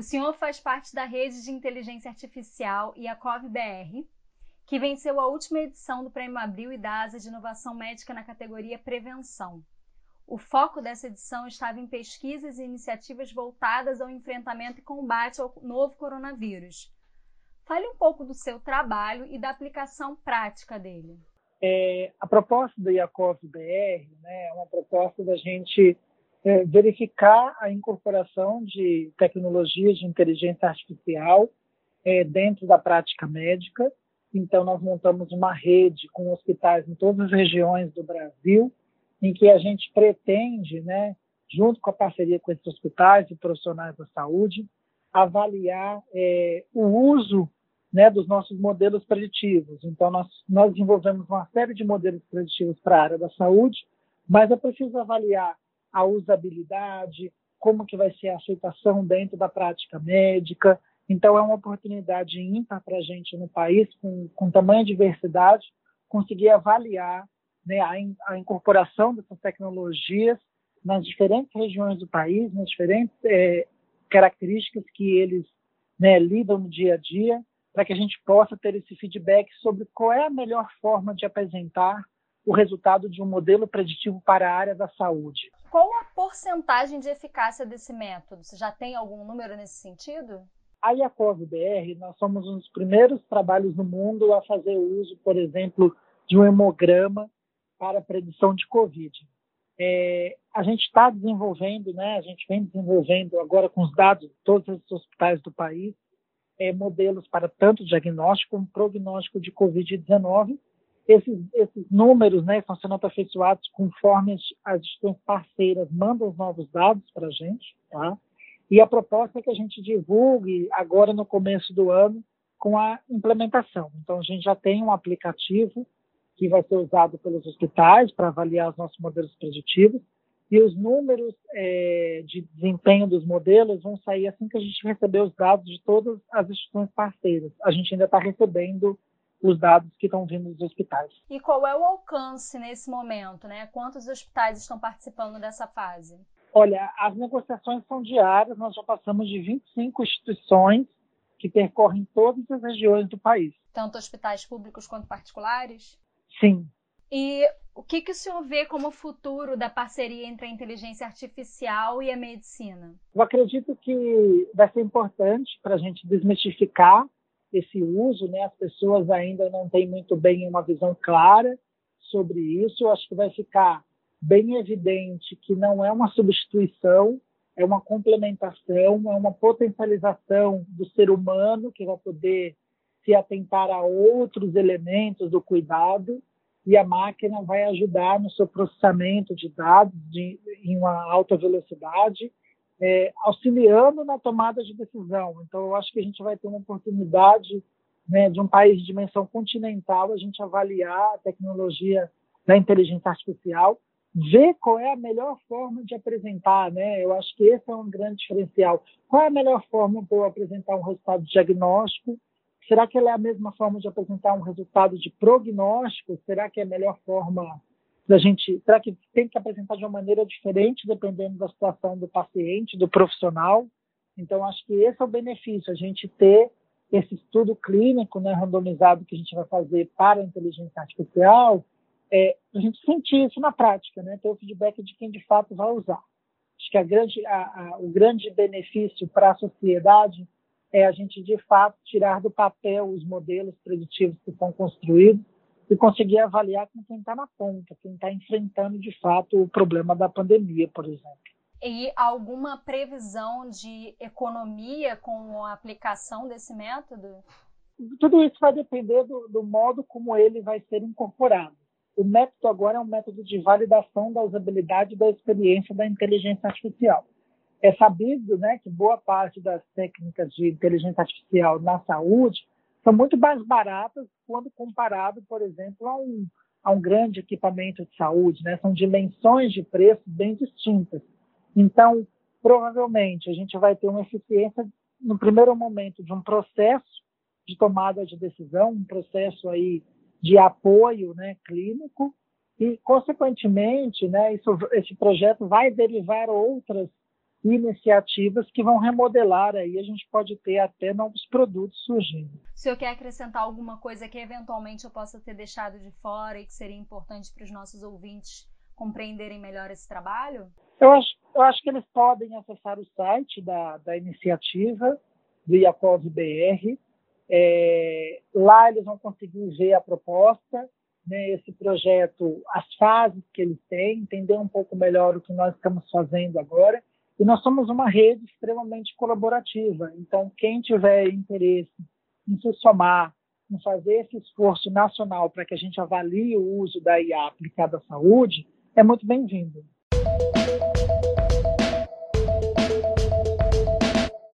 O senhor faz parte da rede de inteligência artificial IACOV-BR, que venceu a última edição do Prêmio Abril e da Asa de Inovação Médica na categoria Prevenção. O foco dessa edição estava em pesquisas e iniciativas voltadas ao enfrentamento e combate ao novo coronavírus. Fale um pouco do seu trabalho e da aplicação prática dele. É, a proposta do IACOV BR né, é uma proposta da gente é, verificar a incorporação de tecnologias de inteligência artificial é, dentro da prática médica. Então, nós montamos uma rede com hospitais em todas as regiões do Brasil, em que a gente pretende, né, junto com a parceria com esses hospitais e profissionais da saúde, avaliar é, o uso né, dos nossos modelos preditivos. Então, nós, nós desenvolvemos uma série de modelos preditivos para a área da saúde, mas eu preciso avaliar a usabilidade, como que vai ser a aceitação dentro da prática médica. Então, é uma oportunidade ímpar para a gente no país, com, com tamanha diversidade, conseguir avaliar né, a, in, a, incorporação dessas tecnologias nas diferentes regiões do país, nas diferentes é, características que eles né, lidam no dia a dia, para que a gente possa ter esse feedback sobre qual é a melhor forma de apresentar o resultado de um modelo preditivo para a área da saúde. Qual a porcentagem de eficácia desse método? Você já tem algum número nesse sentido? A IACOV BR, nós somos um dos primeiros trabalhos no mundo a fazer uso, por exemplo, de um hemograma para predição de Covid. É, a gente está desenvolvendo, né, a gente vem desenvolvendo agora com os dados de todos os hospitais do país, é, modelos para tanto diagnóstico como prognóstico de Covid-19 esses, esses números né, estão sendo aperfeiçoados conforme as, as instituições parceiras mandam os novos dados para a gente. Tá? E a proposta é que a gente divulgue agora no começo do ano com a implementação. Então, a gente já tem um aplicativo que vai ser usado pelos hospitais para avaliar os nossos modelos preditivos e os números é, de desempenho dos modelos vão sair assim que a gente receber os dados de todas as instituições parceiras. A gente ainda está recebendo os dados que estão vindo dos hospitais. E qual é o alcance nesse momento, né? Quantos hospitais estão participando dessa fase? Olha, as negociações são diárias, nós já passamos de 25 instituições que percorrem todas as regiões do país. Tanto hospitais públicos quanto particulares? Sim. E o que, que o senhor vê como futuro da parceria entre a inteligência artificial e a medicina? Eu acredito que vai ser importante para a gente desmistificar esse uso, né? As pessoas ainda não têm muito bem uma visão clara sobre isso. Eu acho que vai ficar bem evidente que não é uma substituição, é uma complementação, é uma potencialização do ser humano que vai poder se atentar a outros elementos do cuidado e a máquina vai ajudar no seu processamento de dados de, em uma alta velocidade é, auxiliando na tomada de decisão. Então, eu acho que a gente vai ter uma oportunidade né, de um país de dimensão continental a gente avaliar a tecnologia da inteligência artificial, ver qual é a melhor forma de apresentar, né? Eu acho que esse é um grande diferencial. Qual é a melhor forma para eu apresentar um resultado diagnóstico? Será que ela é a mesma forma de apresentar um resultado de prognóstico? Será que é a melhor forma da gente, será que tem que apresentar de uma maneira diferente dependendo da situação do paciente, do profissional? Então, acho que esse é o benefício, a gente ter esse estudo clínico né, randomizado que a gente vai fazer para a inteligência artificial, é, a gente sentir isso na prática, né, ter o feedback de quem de fato vai usar. Acho que grande, a, a, o grande benefício para a sociedade é a gente, de fato, tirar do papel os modelos preditivos que são construídos e conseguir avaliar com quem está na ponta, quem está enfrentando de fato o problema da pandemia, por exemplo. E alguma previsão de economia com a aplicação desse método? Tudo isso vai depender do, do modo como ele vai ser incorporado. O método agora é um método de validação da usabilidade da experiência da inteligência artificial. É sabido né, que boa parte das técnicas de inteligência artificial na saúde são muito mais baratas quando comparado, por exemplo, a um, a um grande equipamento de saúde, né? São dimensões de preço bem distintas. Então, provavelmente, a gente vai ter uma eficiência no primeiro momento de um processo de tomada de decisão, um processo aí de apoio, né, clínico, e consequentemente, né, isso, esse projeto vai derivar outras iniciativas que vão remodelar aí, a gente pode ter até novos produtos surgindo. O senhor quer acrescentar alguma coisa que eventualmente eu possa ter deixado de fora e que seria importante para os nossos ouvintes compreenderem melhor esse trabalho? Eu acho, eu acho que eles podem acessar o site da, da iniciativa do Iacov BR. É, lá eles vão conseguir ver a proposta, né, esse projeto, as fases que eles têm, entender um pouco melhor o que nós estamos fazendo agora e nós somos uma rede extremamente colaborativa. Então, quem tiver interesse em se somar, em fazer esse esforço nacional para que a gente avalie o uso da IA aplicada à saúde, é muito bem-vindo.